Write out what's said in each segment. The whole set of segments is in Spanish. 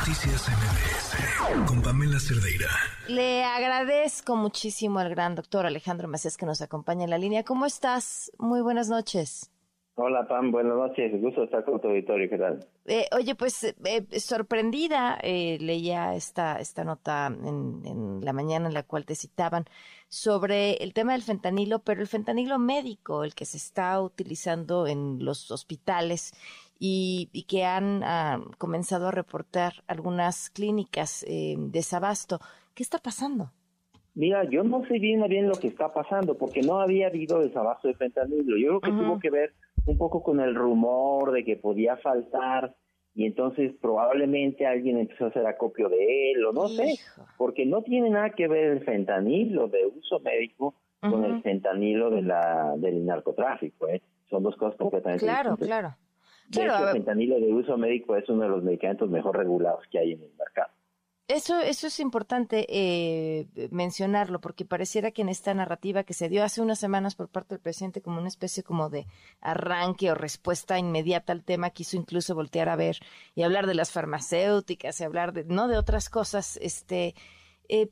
Noticias MBS con Pamela Cerdeira. Le agradezco muchísimo al gran doctor Alejandro Macías que nos acompaña en la línea. ¿Cómo estás? Muy buenas noches. Hola Pam, buenas noches. Gusto estar con tu auditorio. ¿Qué tal? Eh, oye, pues eh, sorprendida eh, leía esta, esta nota en, en, la mañana en la cual te citaban sobre el tema del fentanilo, pero el fentanilo médico, el que se está utilizando en los hospitales y, que han ah, comenzado a reportar algunas clínicas eh, de desabasto. ¿Qué está pasando? Mira, yo no sé bien bien lo que está pasando porque no había habido desabasto de fentanilo. Yo creo que tuvo que ver un poco con el rumor de que podía faltar y entonces probablemente alguien empezó a hacer acopio de él o no sé, porque no tiene nada que ver el fentanilo de uso médico con el fentanilo de la del narcotráfico, ¿eh? Son dos cosas completamente claro, distintas. Claro, claro. El fentanilo de uso médico es uno de los medicamentos mejor regulados que hay en el mercado. Eso, eso es importante eh, mencionarlo, porque pareciera que en esta narrativa que se dio hace unas semanas por parte del presidente como una especie como de arranque o respuesta inmediata al tema, quiso incluso voltear a ver y hablar de las farmacéuticas y hablar de, no de otras cosas, este, eh,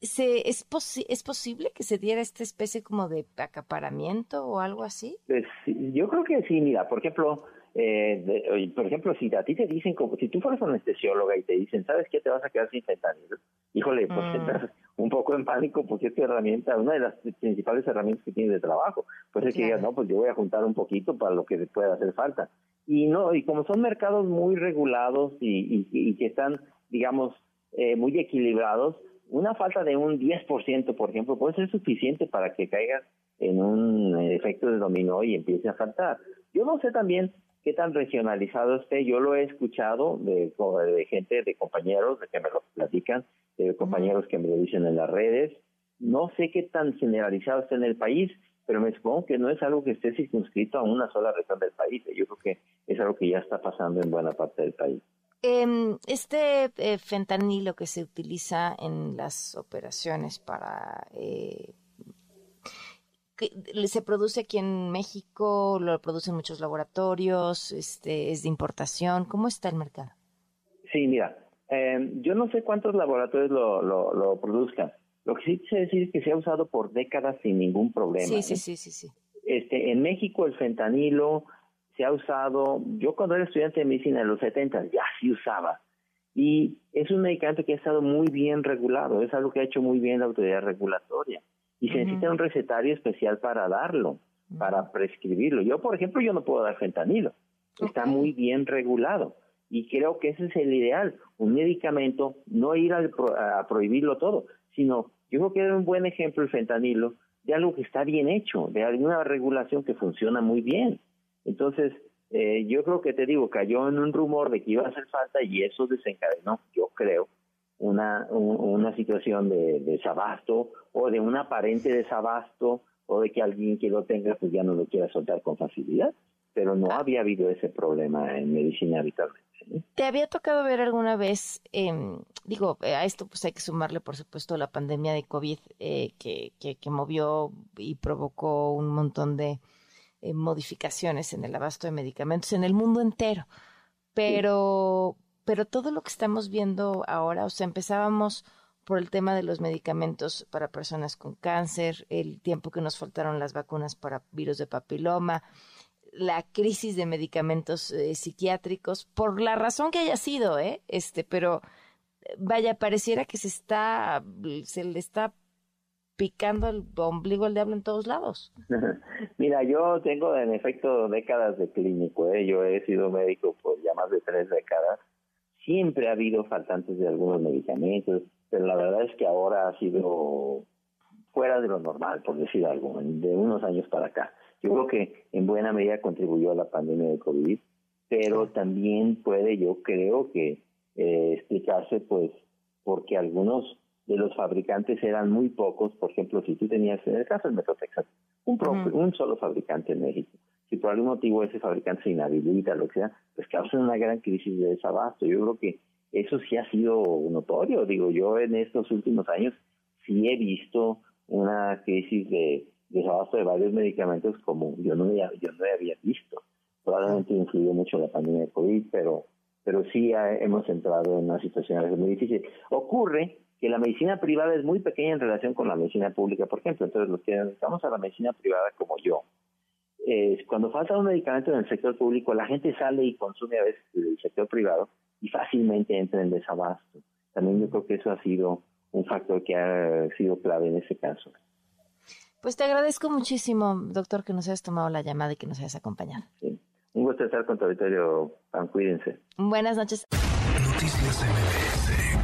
se, es, ¿es posible que se diera esta especie como de acaparamiento o algo así? Pues, yo creo que sí, mira, por ejemplo, eh, por ejemplo, si a ti te dicen, como si tú fueras anestesióloga y te dicen, ¿sabes qué? Te vas a quedar sin fentanilo. Híjole, pues mm. estás un poco en pánico porque esta herramienta, una de las principales herramientas que tienes de trabajo, pues es que digas, no, pues yo voy a juntar un poquito para lo que pueda hacer falta. Y no, y como son mercados muy regulados y, y, que están, digamos, eh, muy equilibrados, una falta de un 10%, por ejemplo, puede ser suficiente para que caigas en un efecto de dominó y empiece a faltar. Yo no sé también qué tan regionalizado esté. Yo lo he escuchado de, de gente, de compañeros, de que me lo platican, de compañeros que me lo dicen en las redes. No sé qué tan generalizado está en el país, pero me supongo que no es algo que esté circunscrito a una sola región del país. Yo creo que es algo que ya está pasando en buena parte del país. Em, este eh, fentanilo que se utiliza en las operaciones para eh, se produce aquí en México, lo producen muchos laboratorios, este, es de importación. ¿Cómo está el mercado? Sí, mira, em, yo no sé cuántos laboratorios lo, lo, produzcan. Lo que sí sé decir es que se ha usado por décadas sin ningún problema. Sí, sí, sí, sí, sí. Este, en México el fentanilo se ha usado, yo cuando era estudiante de medicina en los 70 ya sí usaba. Y es un medicamento que ha estado muy bien regulado, es algo que ha hecho muy bien la autoridad regulatoria y se necesita un recetario especial para darlo, para prescribirlo. Yo, por ejemplo, yo no puedo dar fentanilo, está muy bien regulado y creo que ese es el ideal, un medicamento, no ir a, prohibirlo todo, sino yo creo que es un buen ejemplo el fentanilo de algo que está bien hecho, de alguna regulación que funciona muy bien. Entonces, eh, yo creo que te digo, cayó en un rumor de que iba a hacer falta y eso desencadenó, yo creo, una, una situación de, desabasto o de un aparente desabasto o de que alguien que lo tenga pues ya no lo quiera soltar con facilidad, pero no había habido ese problema en medicina habitualmente. ¿Te había tocado ver alguna vez, eh, digo, a esto pues hay que sumarle por supuesto la pandemia de COVID eh, que, que, que, movió y provocó un montón de eh, modificaciones en el abasto de medicamentos en el mundo entero, pero, pero todo lo que estamos viendo ahora, o sea, empezábamos por el tema de los medicamentos para personas con cáncer, el tiempo que nos faltaron las vacunas para virus de papiloma, la crisis de medicamentos eh, psiquiátricos, por la razón que haya sido, ¿eh? Este, pero vaya, pareciera que se está, se le está picando el ombligo al diablo en todos lados. Mira, yo tengo en efecto décadas de clínico, ¿eh? yo he sido médico por ya más de tres décadas Siempre ha habido faltantes de algunos medicamentos, pero la verdad es que ahora ha sido fuera de lo normal, por decir algo, de unos años para acá. Yo creo que en buena medida contribuyó a la pandemia de COVID, pero también puede, yo creo que eh, explicarse, pues, porque algunos de los fabricantes eran muy pocos. Por ejemplo, si tú tenías, en el caso del Texas, un, un solo fabricante en México si por algún motivo ese fabricante se inhabilita, lo que sea, pues causa una gran crisis de desabasto. Yo creo que eso sí ha sido notorio. Digo, yo en estos últimos años sí he visto una crisis de desabasto de varios medicamentos como yo no había, yo no había visto. Probablemente influyó mucho la pandemia de COVID, pero pero sí hemos entrado en una situación muy difícil. Ocurre que la medicina privada es muy pequeña en relación con la medicina pública, por ejemplo. Entonces, los que estamos a la medicina privada como yo, eh, cuando falta un medicamento en el sector público, la gente sale y consume a veces del sector privado y fácilmente entra en desabasto. También yo creo que eso ha sido un factor que ha sido clave en ese caso. Pues te agradezco muchísimo, doctor, que nos hayas tomado la llamada y que nos hayas acompañado. Sí. Un gusto estar con tu auditorio. Cuídense. Buenas noches. Noticias MBS